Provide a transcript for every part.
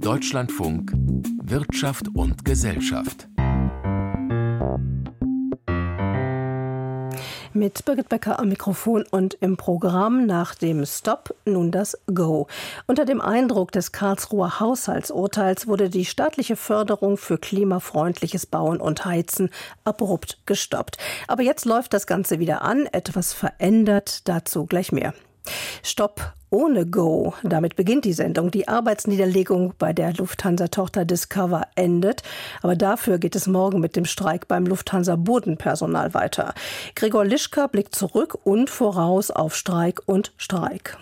Deutschlandfunk Wirtschaft und Gesellschaft. Mit Birgit Becker am Mikrofon und im Programm nach dem Stop nun das Go. Unter dem Eindruck des Karlsruher Haushaltsurteils wurde die staatliche Förderung für klimafreundliches Bauen und Heizen abrupt gestoppt. Aber jetzt läuft das Ganze wieder an, etwas verändert, dazu gleich mehr. Stopp ohne Go. Damit beginnt die Sendung. Die Arbeitsniederlegung bei der Lufthansa-Tochter Discover endet. Aber dafür geht es morgen mit dem Streik beim Lufthansa-Bodenpersonal weiter. Gregor Lischka blickt zurück und voraus auf Streik und Streik.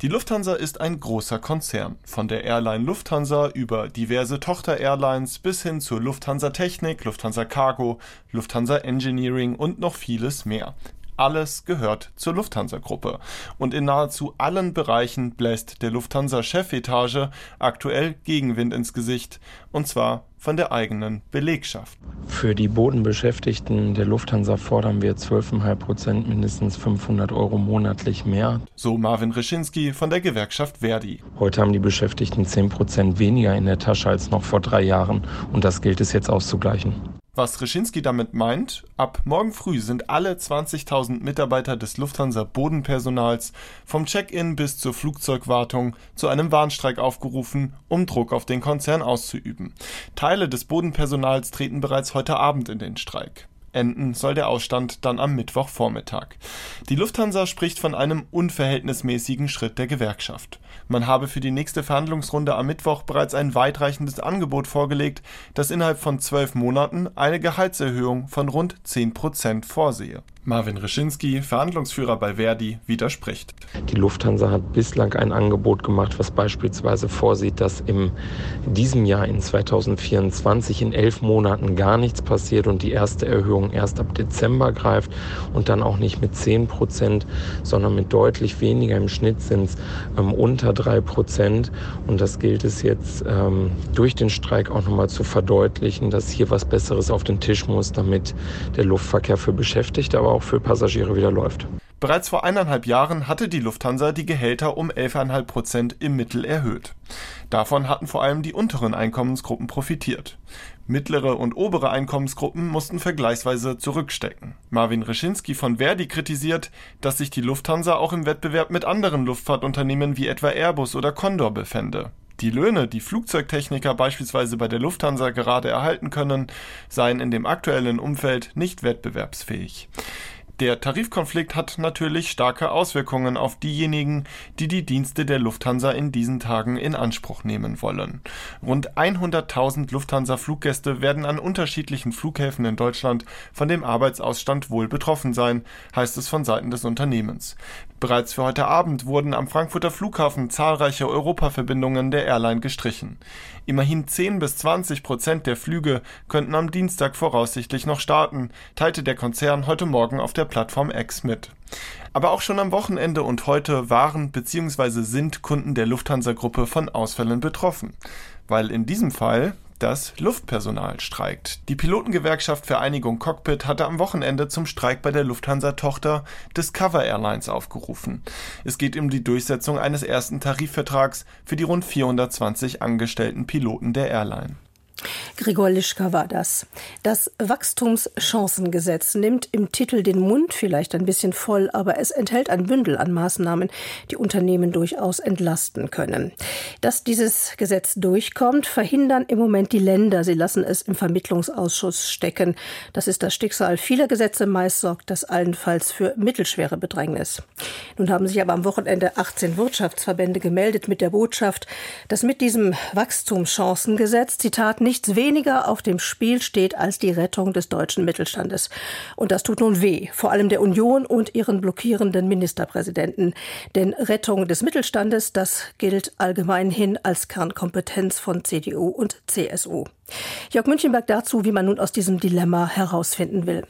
Die Lufthansa ist ein großer Konzern. Von der Airline Lufthansa über diverse Tochter-Airlines bis hin zur Lufthansa Technik, Lufthansa Cargo, Lufthansa Engineering und noch vieles mehr. Alles gehört zur Lufthansa-Gruppe. Und in nahezu allen Bereichen bläst der Lufthansa-Chefetage aktuell Gegenwind ins Gesicht. Und zwar von der eigenen Belegschaft. Für die Bodenbeschäftigten der Lufthansa fordern wir 12,5 Prozent mindestens 500 Euro monatlich mehr. So Marvin Reschinski von der Gewerkschaft Verdi. Heute haben die Beschäftigten 10 Prozent weniger in der Tasche als noch vor drei Jahren und das gilt es jetzt auszugleichen. Was Reschinski damit meint, ab morgen früh sind alle 20.000 Mitarbeiter des Lufthansa Bodenpersonals vom Check-in bis zur Flugzeugwartung zu einem Warnstreik aufgerufen, um Druck auf den Konzern auszuüben. Teile des Bodenpersonals treten bereits heute Abend in den Streik. Enden soll der Ausstand dann am Mittwochvormittag. Die Lufthansa spricht von einem unverhältnismäßigen Schritt der Gewerkschaft. Man habe für die nächste Verhandlungsrunde am Mittwoch bereits ein weitreichendes Angebot vorgelegt, das innerhalb von zwölf Monaten eine Gehaltserhöhung von rund zehn Prozent vorsehe. Marvin Reschinski, Verhandlungsführer bei Verdi, widerspricht. Die Lufthansa hat bislang ein Angebot gemacht, was beispielsweise vorsieht, dass in diesem Jahr in 2024 in elf Monaten gar nichts passiert und die erste Erhöhung erst ab Dezember greift und dann auch nicht mit 10 Prozent, sondern mit deutlich weniger. Im Schnitt sind es ähm, unter drei Prozent. Und das gilt es jetzt ähm, durch den Streik auch nochmal zu verdeutlichen, dass hier was Besseres auf den Tisch muss, damit der Luftverkehr für Beschäftigte, aber auch für Passagiere wieder läuft. Bereits vor eineinhalb Jahren hatte die Lufthansa die Gehälter um 11,5 Prozent im Mittel erhöht. Davon hatten vor allem die unteren Einkommensgruppen profitiert. Mittlere und obere Einkommensgruppen mussten vergleichsweise zurückstecken. Marvin Reschinski von Verdi kritisiert, dass sich die Lufthansa auch im Wettbewerb mit anderen Luftfahrtunternehmen wie etwa Airbus oder Condor befände. Die Löhne, die Flugzeugtechniker beispielsweise bei der Lufthansa gerade erhalten können, seien in dem aktuellen Umfeld nicht wettbewerbsfähig. Der Tarifkonflikt hat natürlich starke Auswirkungen auf diejenigen, die die Dienste der Lufthansa in diesen Tagen in Anspruch nehmen wollen. Rund 100.000 Lufthansa-Fluggäste werden an unterschiedlichen Flughäfen in Deutschland von dem Arbeitsausstand wohl betroffen sein, heißt es von Seiten des Unternehmens. Bereits für heute Abend wurden am Frankfurter Flughafen zahlreiche Europaverbindungen der Airline gestrichen. Immerhin 10 bis 20 Prozent der Flüge könnten am Dienstag voraussichtlich noch starten, teilte der Konzern heute Morgen auf der Plattform X mit. Aber auch schon am Wochenende und heute waren bzw. sind Kunden der Lufthansa-Gruppe von Ausfällen betroffen. Weil in diesem Fall das Luftpersonal streikt. Die Pilotengewerkschaft Vereinigung Cockpit hatte am Wochenende zum Streik bei der Lufthansa-Tochter Discover Airlines aufgerufen. Es geht um die Durchsetzung eines ersten Tarifvertrags für die rund 420 angestellten Piloten der Airline. Gregor Lischka war das. Das Wachstumschancengesetz nimmt im Titel den Mund vielleicht ein bisschen voll, aber es enthält ein Bündel an Maßnahmen, die Unternehmen durchaus entlasten können. Dass dieses Gesetz durchkommt, verhindern im Moment die Länder. Sie lassen es im Vermittlungsausschuss stecken. Das ist das Schicksal vieler Gesetze. Meist sorgt das allenfalls für mittelschwere Bedrängnis. Nun haben sich aber am Wochenende 18 Wirtschaftsverbände gemeldet mit der Botschaft, dass mit diesem Wachstumschancengesetz, Zitat, nichts weniger auf dem Spiel steht als die Rettung des deutschen Mittelstandes. Und das tut nun weh, vor allem der Union und ihren blockierenden Ministerpräsidenten. Denn Rettung des Mittelstandes, das gilt allgemein hin als Kernkompetenz von CDU und CSU. Jörg Münchenberg dazu, wie man nun aus diesem Dilemma herausfinden will.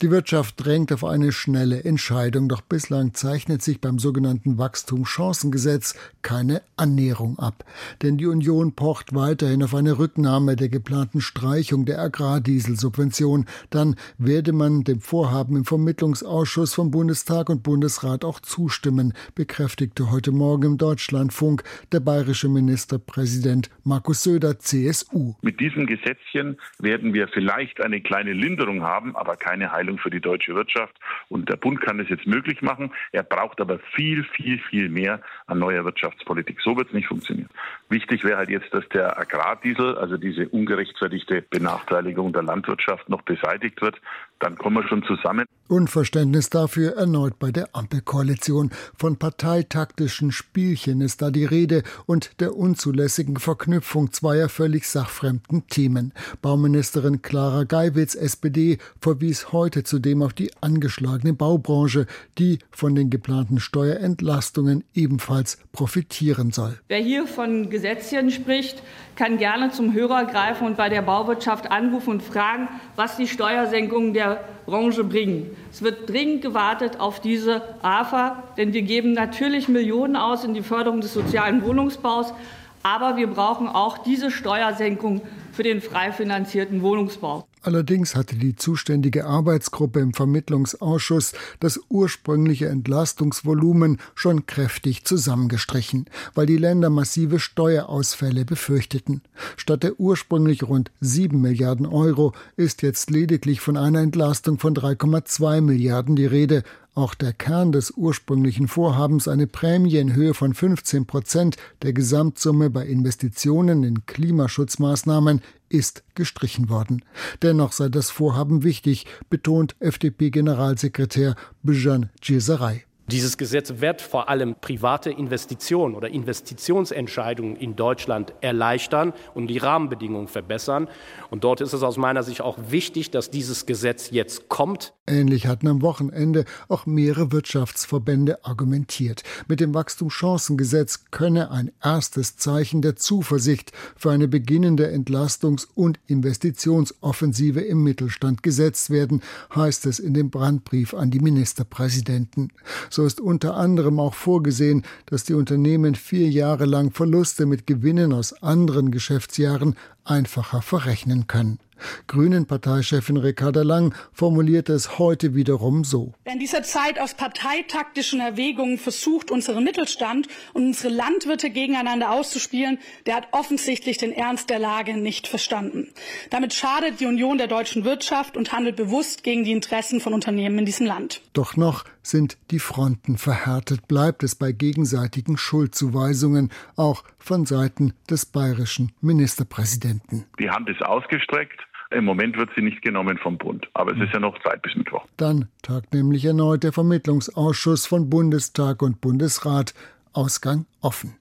Die Wirtschaft drängt auf eine schnelle Entscheidung, doch bislang zeichnet sich beim sogenannten Wachstumschancengesetz keine Annäherung ab. Denn die Union pocht weiterhin auf eine Rücknahme der geplanten Streichung der Agrardieselsubvention. Dann werde man dem Vorhaben im Vermittlungsausschuss von Bundestag und Bundesrat auch zustimmen, bekräftigte heute Morgen im Deutschlandfunk der bayerische Ministerpräsident Markus Söder, CSU. Mit diesem Gesetzchen werden wir vielleicht eine kleine Linderung haben, aber keine Heilung Heilung für die deutsche Wirtschaft. Und der Bund kann das jetzt möglich machen. Er braucht aber viel, viel, viel mehr an neuer Wirtschaftspolitik. So wird es nicht funktionieren. Wichtig wäre halt jetzt, dass der Agrardiesel, also diese ungerechtfertigte Benachteiligung der Landwirtschaft, noch beseitigt wird. Dann kommen wir schon zusammen. Unverständnis dafür erneut bei der Ampelkoalition. Von parteitaktischen Spielchen ist da die Rede und der unzulässigen Verknüpfung zweier völlig sachfremden Themen. Bauministerin Clara Geiwitz, SPD, verwies heute zudem auf die angeschlagene Baubranche, die von den geplanten Steuerentlastungen ebenfalls profitieren soll. Wer hier von Gesetzchen spricht, kann gerne zum Hörer greifen und bei der Bauwirtschaft anrufen und fragen, was die Steuersenkungen der Branche bringen. Es wird dringend gewartet auf diese AFA, denn wir geben natürlich Millionen aus in die Förderung des sozialen Wohnungsbaus, aber wir brauchen auch diese Steuersenkung für den frei finanzierten Wohnungsbau. Allerdings hatte die zuständige Arbeitsgruppe im Vermittlungsausschuss das ursprüngliche Entlastungsvolumen schon kräftig zusammengestrichen, weil die Länder massive Steuerausfälle befürchteten. Statt der ursprünglich rund 7 Milliarden Euro ist jetzt lediglich von einer Entlastung von 3,2 Milliarden die Rede, auch der Kern des ursprünglichen Vorhabens, eine Prämie in Höhe von 15 Prozent der Gesamtsumme bei Investitionen in Klimaschutzmaßnahmen, ist gestrichen worden. Dennoch sei das Vorhaben wichtig, betont FDP-Generalsekretär Bijan Djeserei. Dieses Gesetz wird vor allem private Investitionen oder Investitionsentscheidungen in Deutschland erleichtern und die Rahmenbedingungen verbessern. Und dort ist es aus meiner Sicht auch wichtig, dass dieses Gesetz jetzt kommt. Ähnlich hatten am Wochenende auch mehrere Wirtschaftsverbände argumentiert. Mit dem Wachstumschancengesetz könne ein erstes Zeichen der Zuversicht für eine beginnende Entlastungs- und Investitionsoffensive im Mittelstand gesetzt werden, heißt es in dem Brandbrief an die Ministerpräsidenten. So ist unter anderem auch vorgesehen, dass die Unternehmen vier Jahre lang Verluste mit Gewinnen aus anderen Geschäftsjahren einfacher verrechnen können. Grünen-Parteichefin Ricarda Lang formulierte es heute wiederum so. Wer in dieser Zeit aus parteitaktischen Erwägungen versucht, unseren Mittelstand und unsere Landwirte gegeneinander auszuspielen, der hat offensichtlich den Ernst der Lage nicht verstanden. Damit schadet die Union der deutschen Wirtschaft und handelt bewusst gegen die Interessen von Unternehmen in diesem Land. Doch noch sind die Fronten verhärtet, bleibt es bei gegenseitigen Schuldzuweisungen, auch von Seiten des bayerischen Ministerpräsidenten. Die Hand ist ausgestreckt. Im Moment wird sie nicht genommen vom Bund, aber es ist ja noch Zeit bis Mittwoch. Dann tagt nämlich erneut der Vermittlungsausschuss von Bundestag und Bundesrat. Ausgang offen.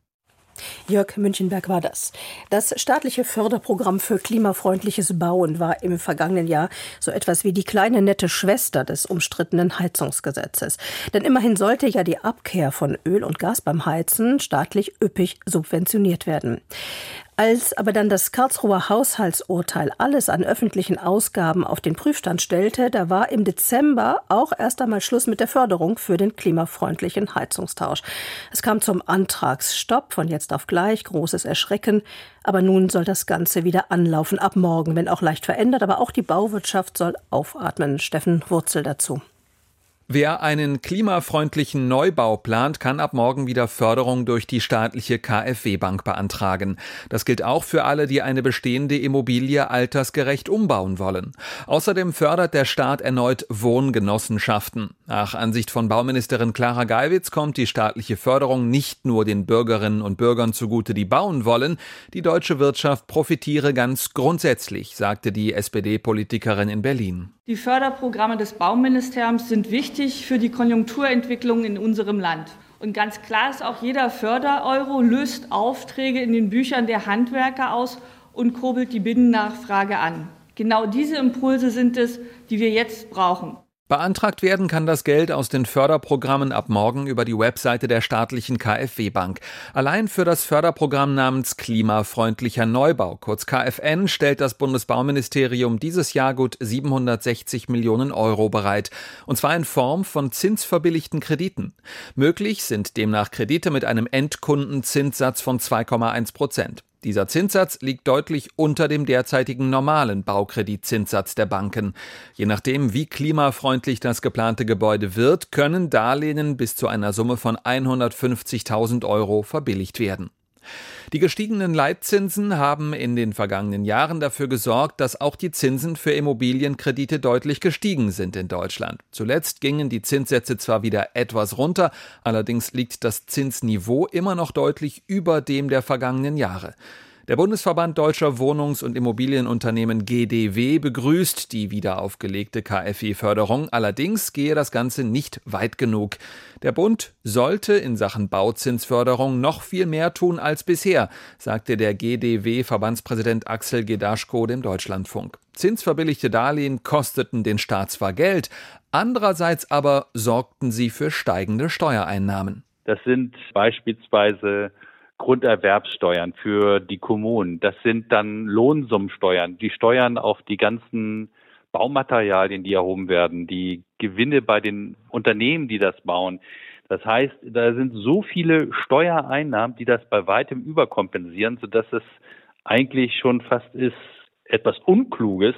Jörg Münchenberg war das. Das staatliche Förderprogramm für klimafreundliches Bauen war im vergangenen Jahr so etwas wie die kleine nette Schwester des umstrittenen Heizungsgesetzes. Denn immerhin sollte ja die Abkehr von Öl und Gas beim Heizen staatlich üppig subventioniert werden. Als aber dann das Karlsruher Haushaltsurteil alles an öffentlichen Ausgaben auf den Prüfstand stellte, da war im Dezember auch erst einmal Schluss mit der Förderung für den klimafreundlichen Heizungstausch. Es kam zum Antragsstopp von jetzt auf gleich, großes Erschrecken. Aber nun soll das Ganze wieder anlaufen, ab morgen, wenn auch leicht verändert. Aber auch die Bauwirtschaft soll aufatmen. Steffen Wurzel dazu. Wer einen klimafreundlichen Neubau plant, kann ab morgen wieder Förderung durch die staatliche KfW-Bank beantragen. Das gilt auch für alle, die eine bestehende Immobilie altersgerecht umbauen wollen. Außerdem fördert der Staat erneut Wohngenossenschaften. Nach Ansicht von Bauministerin Clara Geiwitz kommt die staatliche Förderung nicht nur den Bürgerinnen und Bürgern zugute, die bauen wollen. Die deutsche Wirtschaft profitiere ganz grundsätzlich, sagte die SPD-Politikerin in Berlin. Die Förderprogramme des Bauministeriums sind wichtig für die Konjunkturentwicklung in unserem Land. Und ganz klar ist auch, jeder Fördereuro löst Aufträge in den Büchern der Handwerker aus und kurbelt die Binnennachfrage an. Genau diese Impulse sind es, die wir jetzt brauchen. Beantragt werden kann das Geld aus den Förderprogrammen ab morgen über die Webseite der staatlichen KfW Bank. Allein für das Förderprogramm namens Klimafreundlicher Neubau, kurz KfN, stellt das Bundesbauministerium dieses Jahr gut 760 Millionen Euro bereit. Und zwar in Form von zinsverbilligten Krediten. Möglich sind demnach Kredite mit einem Endkundenzinssatz von 2,1 Prozent. Dieser Zinssatz liegt deutlich unter dem derzeitigen normalen Baukreditzinssatz der Banken. Je nachdem, wie klimafreundlich das geplante Gebäude wird, können Darlehen bis zu einer Summe von 150.000 Euro verbilligt werden. Die gestiegenen Leitzinsen haben in den vergangenen Jahren dafür gesorgt, dass auch die Zinsen für Immobilienkredite deutlich gestiegen sind in Deutschland. Zuletzt gingen die Zinssätze zwar wieder etwas runter, allerdings liegt das Zinsniveau immer noch deutlich über dem der vergangenen Jahre. Der Bundesverband Deutscher Wohnungs- und Immobilienunternehmen GDW begrüßt die wieder aufgelegte KfW-Förderung. Allerdings gehe das Ganze nicht weit genug. Der Bund sollte in Sachen Bauzinsförderung noch viel mehr tun als bisher, sagte der GDW-Verbandspräsident Axel Gedaschko dem Deutschlandfunk. Zinsverbilligte Darlehen kosteten den Staat zwar Geld, andererseits aber sorgten sie für steigende Steuereinnahmen. Das sind beispielsweise Grunderwerbssteuern für die Kommunen. Das sind dann Lohnsummensteuern, die Steuern auf die ganzen Baumaterialien, die erhoben werden, die Gewinne bei den Unternehmen, die das bauen. Das heißt, da sind so viele Steuereinnahmen, die das bei weitem überkompensieren, sodass es eigentlich schon fast ist, etwas Unkluges,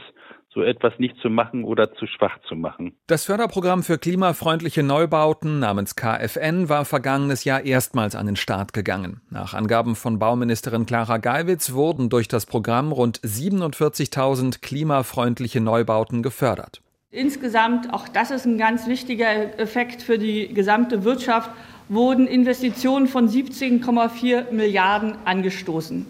so etwas nicht zu machen oder zu schwach zu machen. Das Förderprogramm für klimafreundliche Neubauten namens KfN war vergangenes Jahr erstmals an den Start gegangen. Nach Angaben von Bauministerin Clara Geiwitz wurden durch das Programm rund 47.000 klimafreundliche Neubauten gefördert. Insgesamt, auch das ist ein ganz wichtiger Effekt für die gesamte Wirtschaft, wurden Investitionen von 17,4 Milliarden angestoßen.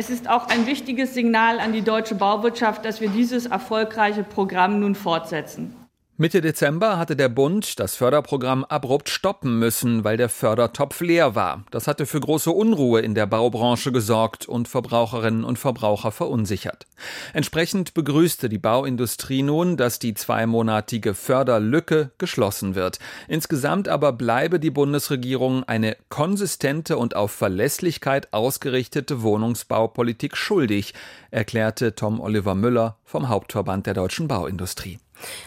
Es ist auch ein wichtiges Signal an die deutsche Bauwirtschaft, dass wir dieses erfolgreiche Programm nun fortsetzen. Mitte Dezember hatte der Bund das Förderprogramm abrupt stoppen müssen, weil der Fördertopf leer war. Das hatte für große Unruhe in der Baubranche gesorgt und Verbraucherinnen und Verbraucher verunsichert. Entsprechend begrüßte die Bauindustrie nun, dass die zweimonatige Förderlücke geschlossen wird. Insgesamt aber bleibe die Bundesregierung eine konsistente und auf Verlässlichkeit ausgerichtete Wohnungsbaupolitik schuldig, erklärte Tom Oliver Müller vom Hauptverband der deutschen Bauindustrie.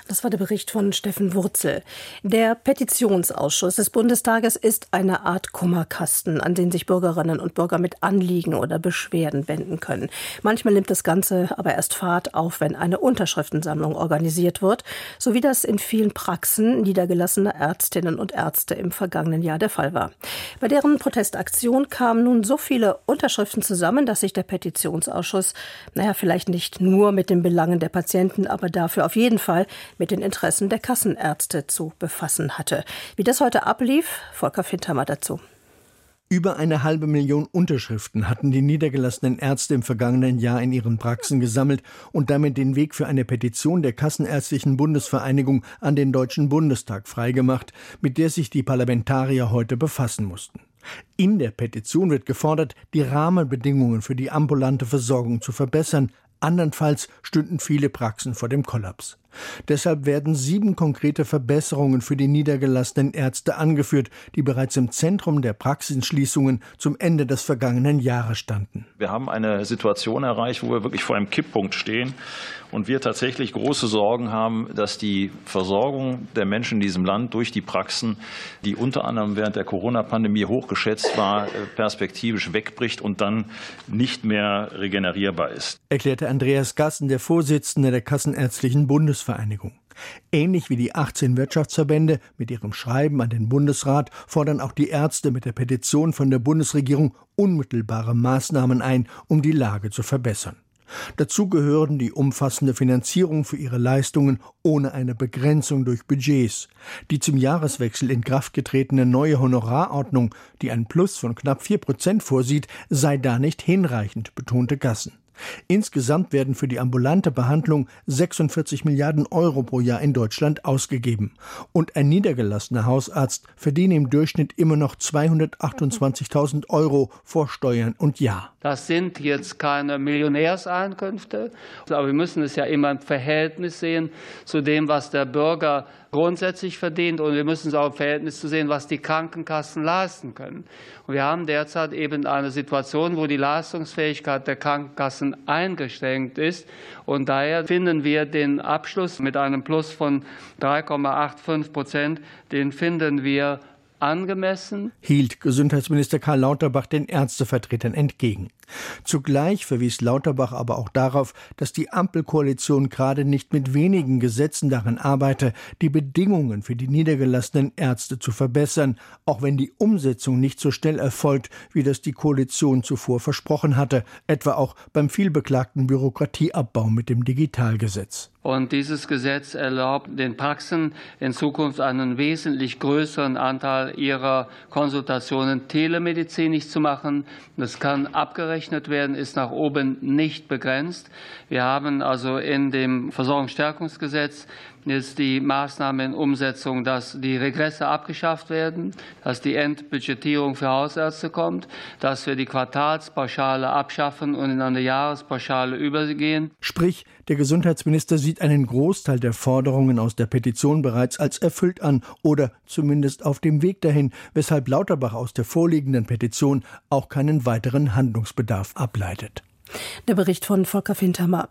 Das war der Bericht von Steffen Wurzel. Der Petitionsausschuss des Bundestages ist eine Art Kummerkasten, an den sich Bürgerinnen und Bürger mit Anliegen oder Beschwerden wenden können. Manchmal nimmt das Ganze aber erst Fahrt auf, wenn eine Unterschriftensammlung organisiert wird, so wie das in vielen Praxen niedergelassener Ärztinnen und Ärzte im vergangenen Jahr der Fall war. Bei deren Protestaktion kamen nun so viele Unterschriften zusammen, dass sich der Petitionsausschuss, naja, vielleicht nicht nur mit den Belangen der Patienten, aber dafür auf jeden Fall mit den Interessen der Kassenärzte zu befassen hatte. Wie das heute ablief, Volker Findhammer dazu. Über eine halbe Million Unterschriften hatten die niedergelassenen Ärzte im vergangenen Jahr in ihren Praxen gesammelt und damit den Weg für eine Petition der Kassenärztlichen Bundesvereinigung an den Deutschen Bundestag freigemacht, mit der sich die Parlamentarier heute befassen mussten. In der Petition wird gefordert, die Rahmenbedingungen für die ambulante Versorgung zu verbessern, andernfalls stünden viele Praxen vor dem Kollaps. Deshalb werden sieben konkrete Verbesserungen für die niedergelassenen Ärzte angeführt, die bereits im Zentrum der Praxisschließungen zum Ende des vergangenen Jahres standen. Wir haben eine Situation erreicht, wo wir wirklich vor einem Kipppunkt stehen und wir tatsächlich große Sorgen haben, dass die Versorgung der Menschen in diesem Land durch die Praxen, die unter anderem während der Corona-Pandemie hochgeschätzt war, perspektivisch wegbricht und dann nicht mehr regenerierbar ist. Erklärte Andreas Gassen, der Vorsitzende der Kassenärztlichen Bundes Bundesvereinigung. Ähnlich wie die 18 Wirtschaftsverbände mit ihrem Schreiben an den Bundesrat fordern auch die Ärzte mit der Petition von der Bundesregierung unmittelbare Maßnahmen ein, um die Lage zu verbessern. Dazu gehören die umfassende Finanzierung für ihre Leistungen ohne eine Begrenzung durch Budgets. Die zum Jahreswechsel in Kraft getretene neue Honorarordnung, die ein Plus von knapp vier Prozent vorsieht, sei da nicht hinreichend, betonte Gassen. Insgesamt werden für die ambulante Behandlung 46 Milliarden Euro pro Jahr in Deutschland ausgegeben. Und ein niedergelassener Hausarzt verdient im Durchschnitt immer noch 228.000 Euro vor Steuern und Jahr. Das sind jetzt keine Millionärseinkünfte, aber wir müssen es ja immer im Verhältnis sehen zu dem, was der Bürger grundsätzlich verdient und wir müssen es auch im Verhältnis zu sehen, was die Krankenkassen leisten können. Und wir haben derzeit eben eine Situation, wo die Leistungsfähigkeit der Krankenkassen eingeschränkt ist und daher finden wir den Abschluss mit einem Plus von 3,85 Prozent, den finden wir angemessen, hielt Gesundheitsminister Karl Lauterbach den Ärztevertretern entgegen. Zugleich verwies Lauterbach aber auch darauf, dass die Ampelkoalition gerade nicht mit wenigen Gesetzen daran arbeite, die Bedingungen für die niedergelassenen Ärzte zu verbessern, auch wenn die Umsetzung nicht so schnell erfolgt, wie das die Koalition zuvor versprochen hatte, etwa auch beim vielbeklagten Bürokratieabbau mit dem Digitalgesetz. Und dieses Gesetz erlaubt den Praxen in Zukunft einen wesentlich größeren Anteil ihrer Konsultationen telemedizinisch zu machen. Das kann abgerechnet werden, ist nach oben nicht begrenzt. Wir haben also in dem Versorgungsstärkungsgesetz ist die Maßnahme in Umsetzung, dass die Regresse abgeschafft werden, dass die Endbudgetierung für Hausärzte kommt, dass wir die Quartalspauschale abschaffen und in eine Jahrespauschale übergehen. Sprich, der Gesundheitsminister sieht einen Großteil der Forderungen aus der Petition bereits als erfüllt an oder zumindest auf dem Weg dahin, weshalb Lauterbach aus der vorliegenden Petition auch keinen weiteren Handlungsbedarf ableitet. Der Bericht von Volker Fintermer.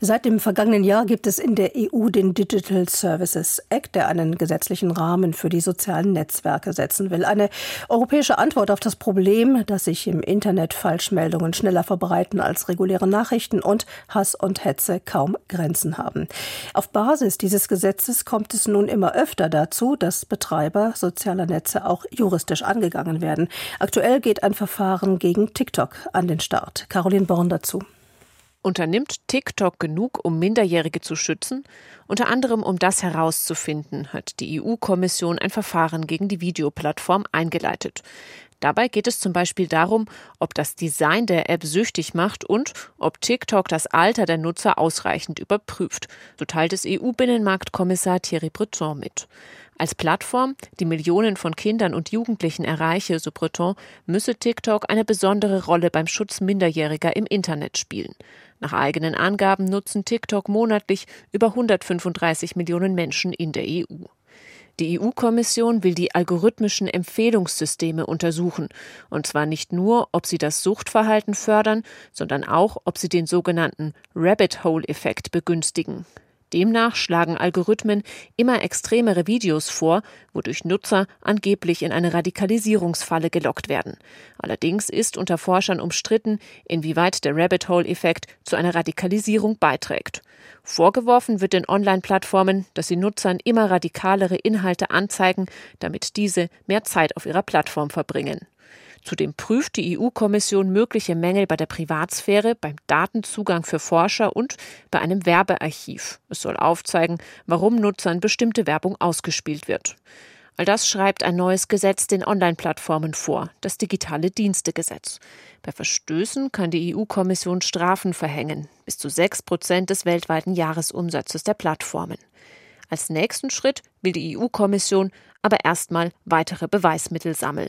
Seit dem vergangenen Jahr gibt es in der EU den Digital Services Act, der einen gesetzlichen Rahmen für die sozialen Netzwerke setzen will. Eine europäische Antwort auf das Problem, dass sich im Internet Falschmeldungen schneller verbreiten als reguläre Nachrichten und Hass und Hetze kaum Grenzen haben. Auf Basis dieses Gesetzes kommt es nun immer öfter dazu, dass Betreiber sozialer Netze auch juristisch angegangen werden. Aktuell geht ein Verfahren gegen TikTok an den Start. Caroline Born dazu. Unternimmt TikTok genug, um Minderjährige zu schützen? Unter anderem, um das herauszufinden, hat die EU-Kommission ein Verfahren gegen die Videoplattform eingeleitet. Dabei geht es zum Beispiel darum, ob das Design der App süchtig macht und ob TikTok das Alter der Nutzer ausreichend überprüft. So teilt es EU-Binnenmarktkommissar Thierry Breton mit. Als Plattform, die Millionen von Kindern und Jugendlichen erreiche, so Breton, müsse TikTok eine besondere Rolle beim Schutz Minderjähriger im Internet spielen. Nach eigenen Angaben nutzen TikTok monatlich über 135 Millionen Menschen in der EU. Die EU-Kommission will die algorithmischen Empfehlungssysteme untersuchen, und zwar nicht nur, ob sie das Suchtverhalten fördern, sondern auch, ob sie den sogenannten Rabbit Hole-Effekt begünstigen. Demnach schlagen Algorithmen immer extremere Videos vor, wodurch Nutzer angeblich in eine Radikalisierungsfalle gelockt werden. Allerdings ist unter Forschern umstritten, inwieweit der Rabbit Hole-Effekt zu einer Radikalisierung beiträgt. Vorgeworfen wird den Online-Plattformen, dass sie Nutzern immer radikalere Inhalte anzeigen, damit diese mehr Zeit auf ihrer Plattform verbringen. Zudem prüft die EU-Kommission mögliche Mängel bei der Privatsphäre, beim Datenzugang für Forscher und bei einem Werbearchiv. Es soll aufzeigen, warum Nutzern bestimmte Werbung ausgespielt wird. All das schreibt ein neues Gesetz den Online-Plattformen vor, das Digitale Dienstegesetz. Bei Verstößen kann die EU-Kommission Strafen verhängen, bis zu sechs Prozent des weltweiten Jahresumsatzes der Plattformen. Als nächsten Schritt will die EU-Kommission aber erstmal weitere Beweismittel sammeln.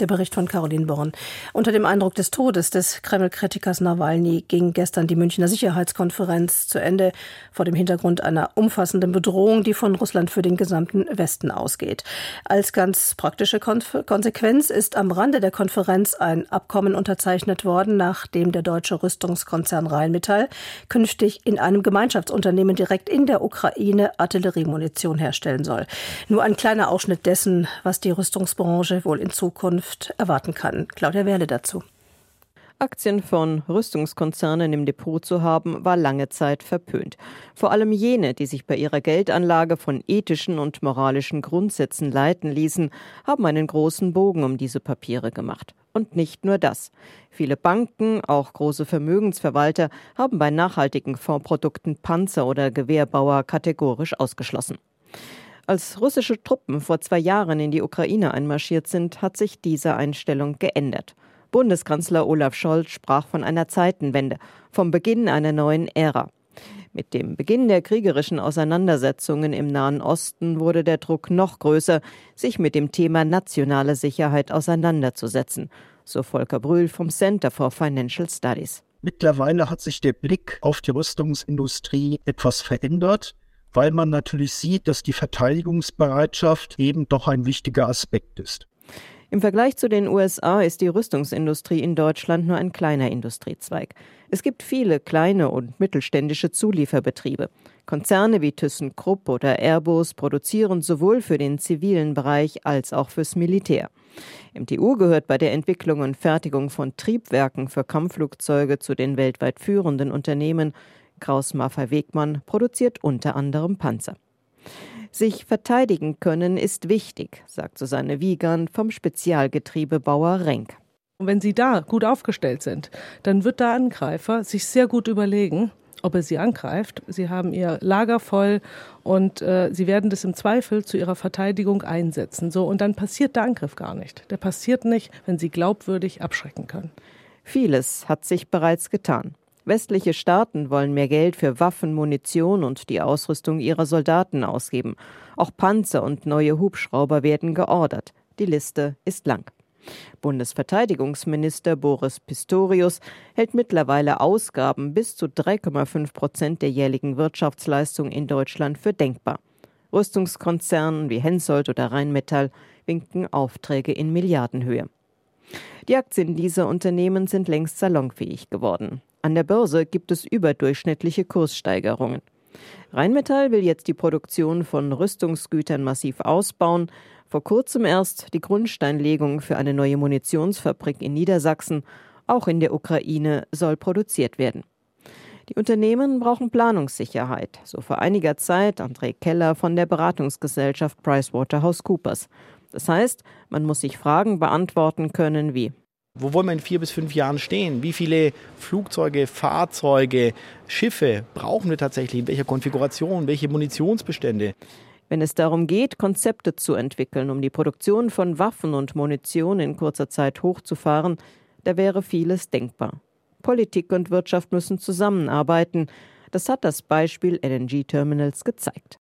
Der Bericht von Caroline Born. Unter dem Eindruck des Todes des Kreml-Kritikers Nawalny ging gestern die Münchner Sicherheitskonferenz zu Ende vor dem Hintergrund einer umfassenden Bedrohung, die von Russland für den gesamten Westen ausgeht. Als ganz praktische Konsequenz ist am Rande der Konferenz ein Abkommen unterzeichnet worden, nachdem der deutsche Rüstungskonzern Rheinmetall künftig in einem Gemeinschaftsunternehmen direkt in der Ukraine Artilleriemunition herstellen soll. Nur ein kleiner Ausschnitt dessen, was die Rüstungsbranche wohl in Zukunft Zukunft erwarten kann. Claudia Werle dazu. Aktien von Rüstungskonzernen im Depot zu haben, war lange Zeit verpönt. Vor allem jene, die sich bei ihrer Geldanlage von ethischen und moralischen Grundsätzen leiten ließen, haben einen großen Bogen um diese Papiere gemacht. Und nicht nur das. Viele Banken, auch große Vermögensverwalter, haben bei nachhaltigen Fondsprodukten Panzer oder Gewehrbauer kategorisch ausgeschlossen. Als russische Truppen vor zwei Jahren in die Ukraine einmarschiert sind, hat sich diese Einstellung geändert. Bundeskanzler Olaf Scholz sprach von einer Zeitenwende, vom Beginn einer neuen Ära. Mit dem Beginn der kriegerischen Auseinandersetzungen im Nahen Osten wurde der Druck noch größer, sich mit dem Thema nationale Sicherheit auseinanderzusetzen, so Volker Brühl vom Center for Financial Studies. Mittlerweile hat sich der Blick auf die Rüstungsindustrie etwas verändert. Weil man natürlich sieht, dass die Verteidigungsbereitschaft eben doch ein wichtiger Aspekt ist. Im Vergleich zu den USA ist die Rüstungsindustrie in Deutschland nur ein kleiner Industriezweig. Es gibt viele kleine und mittelständische Zulieferbetriebe. Konzerne wie ThyssenKrupp oder Airbus produzieren sowohl für den zivilen Bereich als auch fürs Militär. MTU gehört bei der Entwicklung und Fertigung von Triebwerken für Kampfflugzeuge zu den weltweit führenden Unternehmen. Kraus Maffei Wegmann produziert unter anderem Panzer. Sich verteidigen können ist wichtig, sagt Susanne Wiegand vom Spezialgetriebebauer Renk. Und wenn Sie da gut aufgestellt sind, dann wird der Angreifer sich sehr gut überlegen, ob er sie angreift. Sie haben ihr Lager voll und äh, sie werden das im Zweifel zu ihrer Verteidigung einsetzen. So und dann passiert der Angriff gar nicht. Der passiert nicht, wenn sie glaubwürdig abschrecken können. Vieles hat sich bereits getan. Westliche Staaten wollen mehr Geld für Waffen, Munition und die Ausrüstung ihrer Soldaten ausgeben. Auch Panzer und neue Hubschrauber werden geordert. Die Liste ist lang. Bundesverteidigungsminister Boris Pistorius hält mittlerweile Ausgaben bis zu 3,5 Prozent der jährlichen Wirtschaftsleistung in Deutschland für denkbar. Rüstungskonzernen wie Hensoldt oder Rheinmetall winken Aufträge in Milliardenhöhe. Die Aktien dieser Unternehmen sind längst salonfähig geworden. An der Börse gibt es überdurchschnittliche Kurssteigerungen. Rheinmetall will jetzt die Produktion von Rüstungsgütern massiv ausbauen. Vor kurzem erst die Grundsteinlegung für eine neue Munitionsfabrik in Niedersachsen. Auch in der Ukraine soll produziert werden. Die Unternehmen brauchen Planungssicherheit, so vor einiger Zeit André Keller von der Beratungsgesellschaft PricewaterhouseCoopers. Das heißt, man muss sich Fragen beantworten können wie wo wollen wir in vier bis fünf Jahren stehen? Wie viele Flugzeuge, Fahrzeuge, Schiffe brauchen wir tatsächlich? In welcher Konfiguration? Welche Munitionsbestände? Wenn es darum geht, Konzepte zu entwickeln, um die Produktion von Waffen und Munition in kurzer Zeit hochzufahren, da wäre vieles denkbar. Politik und Wirtschaft müssen zusammenarbeiten. Das hat das Beispiel LNG Terminals gezeigt.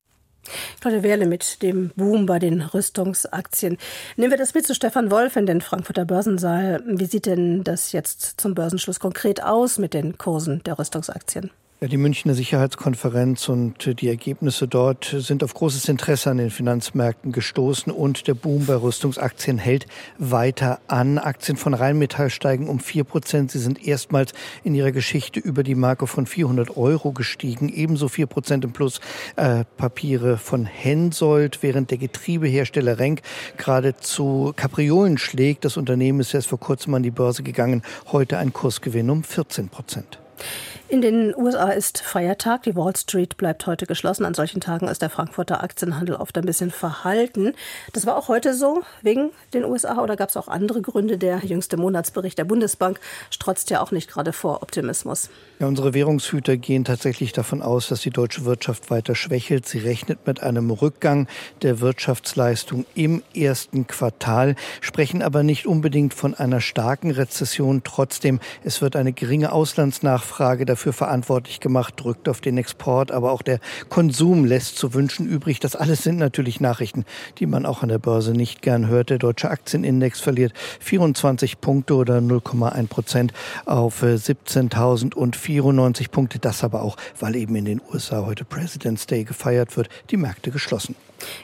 Claudia Wehrle mit dem Boom bei den Rüstungsaktien. Nehmen wir das mit zu Stefan Wolf in den Frankfurter Börsensaal. Wie sieht denn das jetzt zum Börsenschluss konkret aus mit den Kursen der Rüstungsaktien? Ja, die Münchner Sicherheitskonferenz und die Ergebnisse dort sind auf großes Interesse an den Finanzmärkten gestoßen und der Boom bei Rüstungsaktien hält weiter an. Aktien von Rheinmetall steigen um vier Prozent. Sie sind erstmals in ihrer Geschichte über die Marke von 400 Euro gestiegen. Ebenso vier Prozent im Plus äh, Papiere von Hensoldt, während der Getriebehersteller Renk geradezu Kapriolen schlägt. Das Unternehmen ist erst vor kurzem an die Börse gegangen. Heute ein Kursgewinn um 14 Prozent. In den USA ist Feiertag. Die Wall Street bleibt heute geschlossen. An solchen Tagen ist der Frankfurter Aktienhandel oft ein bisschen verhalten. Das war auch heute so wegen den USA oder gab es auch andere Gründe? Der jüngste Monatsbericht der Bundesbank strotzt ja auch nicht gerade vor Optimismus. Ja, unsere Währungshüter gehen tatsächlich davon aus, dass die deutsche Wirtschaft weiter schwächelt. Sie rechnet mit einem Rückgang der Wirtschaftsleistung im ersten Quartal, sprechen aber nicht unbedingt von einer starken Rezession. Trotzdem, es wird eine geringe Auslandsnachfrage dafür dafür verantwortlich gemacht, drückt auf den Export, aber auch der Konsum lässt zu wünschen übrig. Das alles sind natürlich Nachrichten, die man auch an der Börse nicht gern hört. Der deutsche Aktienindex verliert 24 Punkte oder 0,1 Prozent auf 17.094 Punkte. Das aber auch, weil eben in den USA heute President's Day gefeiert wird, die Märkte geschlossen.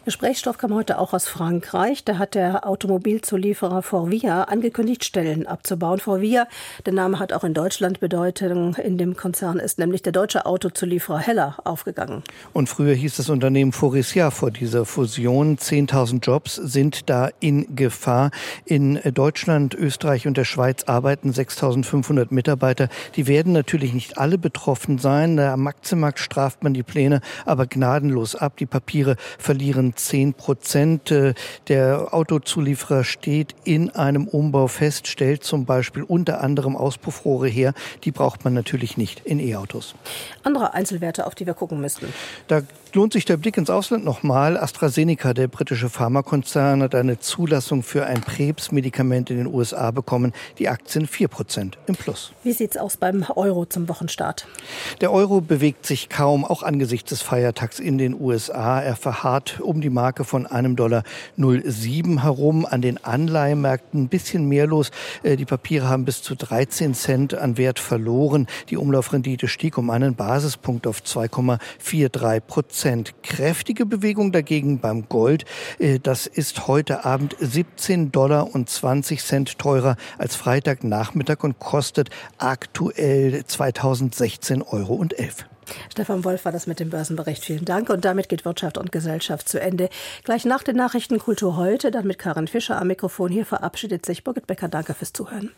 Gesprächsstoff kam heute auch aus Frankreich. Da hat der Automobilzulieferer Forvia angekündigt, Stellen abzubauen. Forvia, der Name hat auch in Deutschland Bedeutung. In dem Konzern ist nämlich der deutsche Autozulieferer Heller aufgegangen. Und früher hieß das Unternehmen Faurecia vor dieser Fusion. 10.000 Jobs sind da in Gefahr. In Deutschland, Österreich und der Schweiz arbeiten 6.500 Mitarbeiter. Die werden natürlich nicht alle betroffen sein. Am Aktienmarkt straft man die Pläne aber gnadenlos ab. Die Papiere verlieren verlieren 10 Prozent. Äh, der Autozulieferer steht in einem Umbau fest, stellt zum Beispiel unter anderem Auspuffrohre her. Die braucht man natürlich nicht in E-Autos. Andere Einzelwerte, auf die wir gucken müssten. Da lohnt sich der Blick ins Ausland nochmal. AstraZeneca, der britische Pharmakonzern, hat eine Zulassung für ein Krebsmedikament in den USA bekommen. Die Aktien 4 Prozent im Plus. Wie sieht es aus beim Euro zum Wochenstart? Der Euro bewegt sich kaum, auch angesichts des Feiertags in den USA. Er verharrt um die Marke von einem Dollar 07 herum. An den Anleihemärkten ein bisschen mehr los. Äh, die Papiere haben bis zu 13 Cent an Wert verloren. Die Umlaufrendite stieg um einen Basispunkt auf 2,43 Prozent. Prozent. Kräftige Bewegung dagegen beim Gold. Äh, das ist heute Abend 17 Dollar und 20 Cent teurer als Freitagnachmittag und kostet aktuell 2016 Euro und 11. Stefan Wolf war das mit dem Börsenbericht. Vielen Dank. Und damit geht Wirtschaft und Gesellschaft zu Ende. Gleich nach den Nachrichten Kultur heute, dann mit Karin Fischer am Mikrofon. Hier verabschiedet sich Birgit Becker. Danke fürs Zuhören.